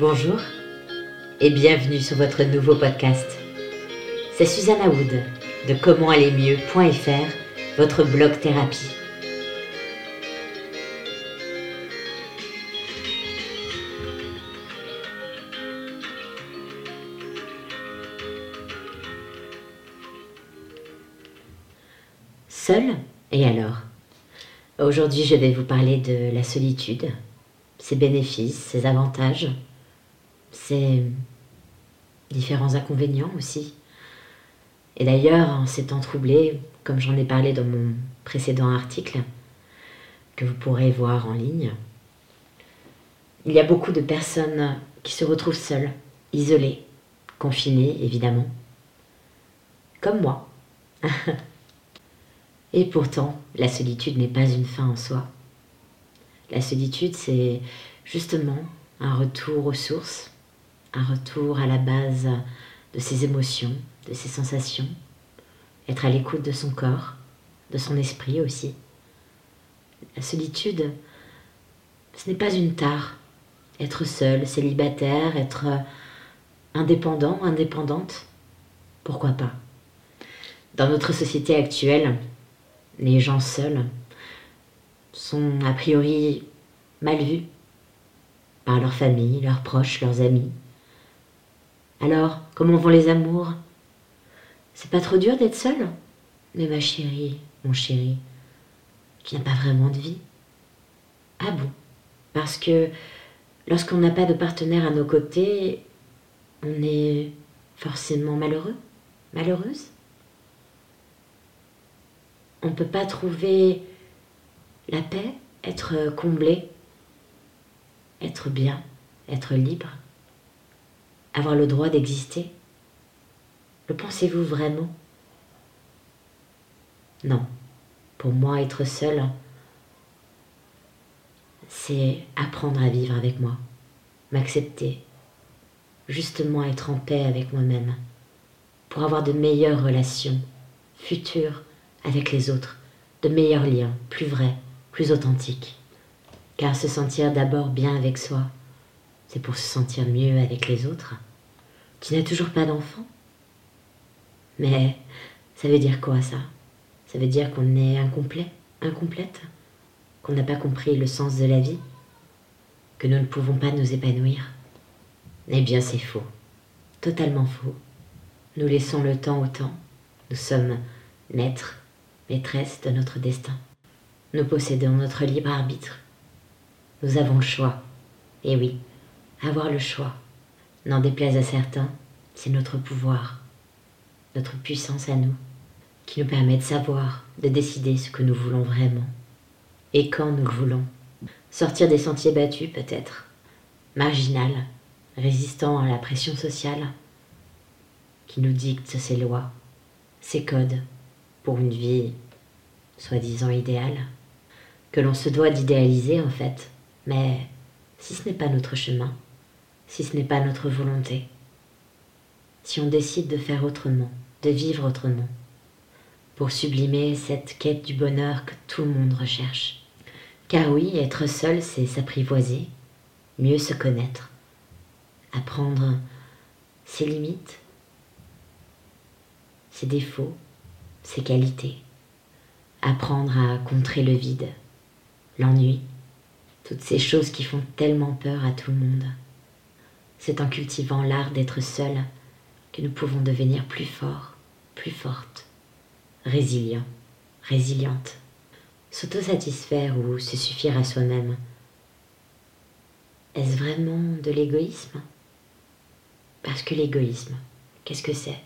Bonjour et bienvenue sur votre nouveau podcast. C'est Susanna Wood de commentallermieux.fr, votre blog thérapie. Seul Et alors? Aujourd'hui, je vais vous parler de la solitude, ses bénéfices, ses avantages, ses différents inconvénients aussi. Et d'ailleurs, en ces temps troublés, comme j'en ai parlé dans mon précédent article, que vous pourrez voir en ligne, il y a beaucoup de personnes qui se retrouvent seules, isolées, confinées évidemment, comme moi. Et pourtant, la solitude n'est pas une fin en soi. La solitude, c'est justement un retour aux sources, un retour à la base de ses émotions, de ses sensations, être à l'écoute de son corps, de son esprit aussi. La solitude, ce n'est pas une tare. Être seul, célibataire, être indépendant, indépendante, pourquoi pas? Dans notre société actuelle, les gens seuls sont a priori mal vus par leur famille, leurs proches, leurs amis. Alors, comment vont les amours? C'est pas trop dur d'être seul? Mais ma chérie, mon chéri, qui n'a pas vraiment de vie. Ah bon? Parce que lorsqu'on n'a pas de partenaire à nos côtés, on est forcément malheureux, malheureuse. On ne peut pas trouver la paix, être comblé, être bien, être libre, avoir le droit d'exister? Le pensez-vous vraiment? Non. Pour moi, être seul, c'est apprendre à vivre avec moi, m'accepter, justement être en paix avec moi-même, pour avoir de meilleures relations futures avec les autres, de meilleurs liens, plus vrais, plus authentiques. Car se sentir d'abord bien avec soi, c'est pour se sentir mieux avec les autres. Tu n'as toujours pas d'enfant Mais ça veut dire quoi ça? Ça veut dire qu'on est incomplet, incomplète? Qu'on n'a pas compris le sens de la vie? Que nous ne pouvons pas nous épanouir? Eh bien c'est faux, totalement faux. Nous laissons le temps au temps. Nous sommes maîtres maîtresse de notre destin. Nous possédons notre libre arbitre. Nous avons le choix. Et oui, avoir le choix, n'en déplaise à certains, c'est notre pouvoir, notre puissance à nous, qui nous permet de savoir, de décider ce que nous voulons vraiment. Et quand nous le voulons. Sortir des sentiers battus peut-être, marginal, résistant à la pression sociale, qui nous dicte ses lois, ses codes, pour une vie soi-disant idéale, que l'on se doit d'idéaliser en fait. Mais si ce n'est pas notre chemin, si ce n'est pas notre volonté, si on décide de faire autrement, de vivre autrement, pour sublimer cette quête du bonheur que tout le monde recherche. Car oui, être seul, c'est s'apprivoiser, mieux se connaître, apprendre ses limites, ses défauts, ses qualités. Apprendre à contrer le vide, l'ennui, toutes ces choses qui font tellement peur à tout le monde. C'est en cultivant l'art d'être seul que nous pouvons devenir plus forts, plus fortes, résilients, résilientes. S'autosatisfaire ou se suffire à soi-même. Est-ce vraiment de l'égoïsme? Parce que l'égoïsme, qu'est-ce que c'est?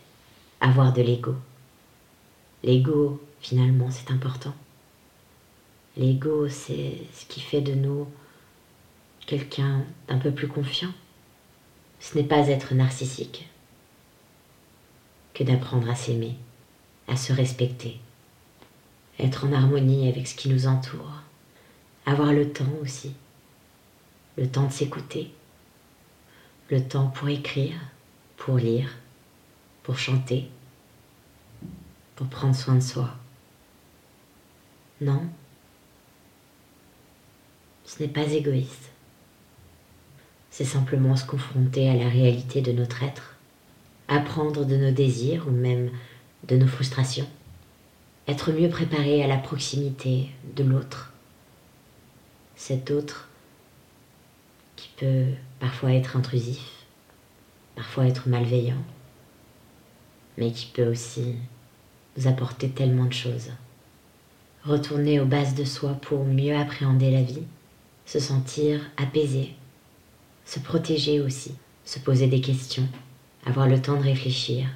Avoir de l'ego. L'ego, finalement, c'est important. L'ego, c'est ce qui fait de nous quelqu'un d'un peu plus confiant. Ce n'est pas être narcissique que d'apprendre à s'aimer, à se respecter, être en harmonie avec ce qui nous entoure, avoir le temps aussi, le temps de s'écouter, le temps pour écrire, pour lire, pour chanter, pour prendre soin de soi. Non, ce n'est pas égoïste. C'est simplement se confronter à la réalité de notre être, apprendre de nos désirs ou même de nos frustrations, être mieux préparé à la proximité de l'autre, cet autre qui peut parfois être intrusif, parfois être malveillant, mais qui peut aussi nous apporter tellement de choses. Retourner aux bases de soi pour mieux appréhender la vie, se sentir apaisé, se protéger aussi, se poser des questions, avoir le temps de réfléchir,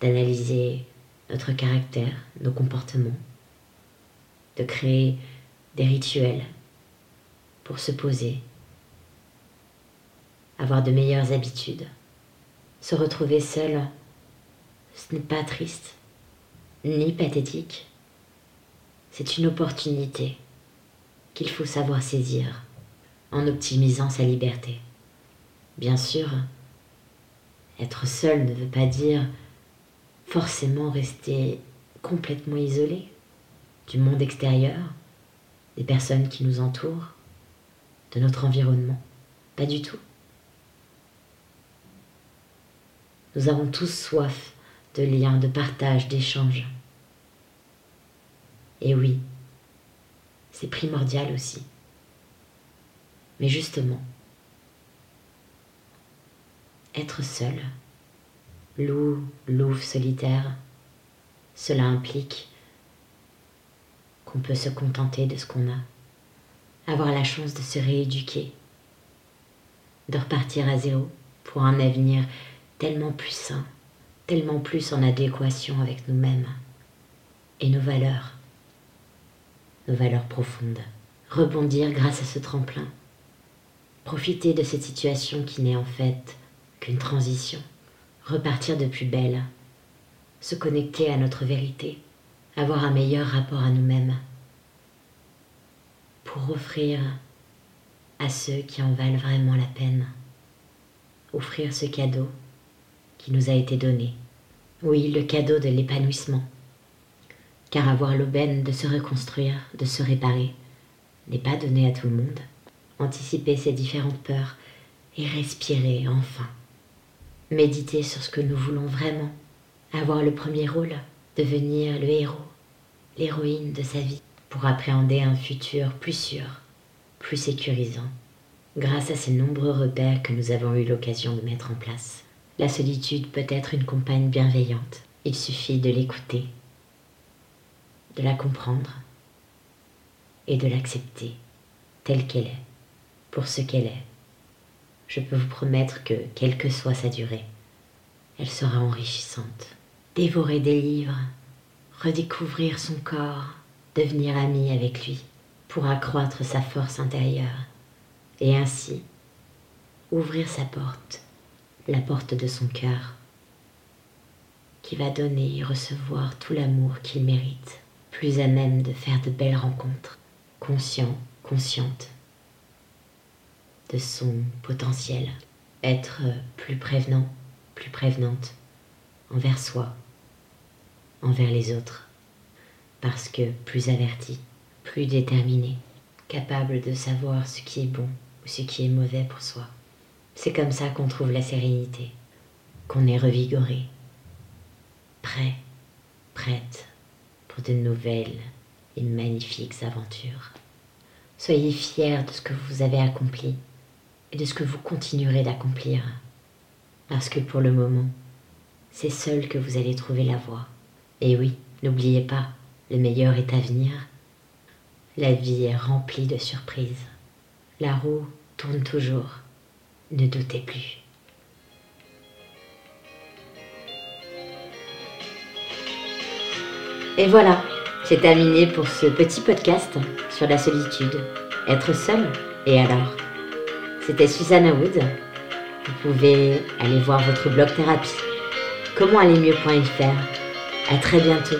d'analyser notre caractère, nos comportements, de créer des rituels pour se poser, avoir de meilleures habitudes. Se retrouver seul, ce n'est pas triste, ni pathétique. C'est une opportunité qu'il faut savoir saisir en optimisant sa liberté. Bien sûr, être seul ne veut pas dire forcément rester complètement isolé du monde extérieur, des personnes qui nous entourent, de notre environnement. Pas du tout. Nous avons tous soif de liens, de partage, d'échanges. Et oui, c'est primordial aussi. Mais justement, être seul, loup, louve solitaire, cela implique qu'on peut se contenter de ce qu'on a, avoir la chance de se rééduquer, de repartir à zéro pour un avenir tellement plus sain, tellement plus en adéquation avec nous-mêmes et nos valeurs, nos valeurs profondes. Rebondir grâce à ce tremplin. Profiter de cette situation qui n'est en fait qu'une transition. Repartir de plus belle. Se connecter à notre vérité. Avoir un meilleur rapport à nous-mêmes. Pour offrir à ceux qui en valent vraiment la peine. Offrir ce cadeau qui nous a été donné. Oui, le cadeau de l'épanouissement. Car avoir l'aubaine de se reconstruire, de se réparer, n'est pas donné à tout le monde. Anticiper ses différentes peurs et respirer enfin. Méditer sur ce que nous voulons vraiment. Avoir le premier rôle, devenir le héros, l'héroïne de sa vie, pour appréhender un futur plus sûr, plus sécurisant, grâce à ces nombreux repères que nous avons eu l'occasion de mettre en place. La solitude peut être une compagne bienveillante. Il suffit de l'écouter, de la comprendre et de l'accepter telle qu'elle est, pour ce qu'elle est. Je peux vous promettre que, quelle que soit sa durée, elle sera enrichissante. Dévorer des livres, redécouvrir son corps, devenir ami avec lui, pour accroître sa force intérieure, et ainsi ouvrir sa porte la porte de son cœur, qui va donner et recevoir tout l'amour qu'il mérite, plus à même de faire de belles rencontres, conscient, consciente de son potentiel, être plus prévenant, plus prévenante envers soi, envers les autres, parce que plus averti, plus déterminé, capable de savoir ce qui est bon ou ce qui est mauvais pour soi. C'est comme ça qu'on trouve la sérénité, qu'on est revigoré, prêt, prête pour de nouvelles et magnifiques aventures. Soyez fiers de ce que vous avez accompli et de ce que vous continuerez d'accomplir, parce que pour le moment, c'est seul que vous allez trouver la voie. Et oui, n'oubliez pas, le meilleur est à venir. La vie est remplie de surprises. La roue tourne toujours ne doutez plus. Et voilà, c'est terminé pour ce petit podcast sur la solitude. Être seul Et alors? C'était Susanna Wood. Vous pouvez aller voir votre blog thérapie. Comment aller mieux.fr. À très bientôt.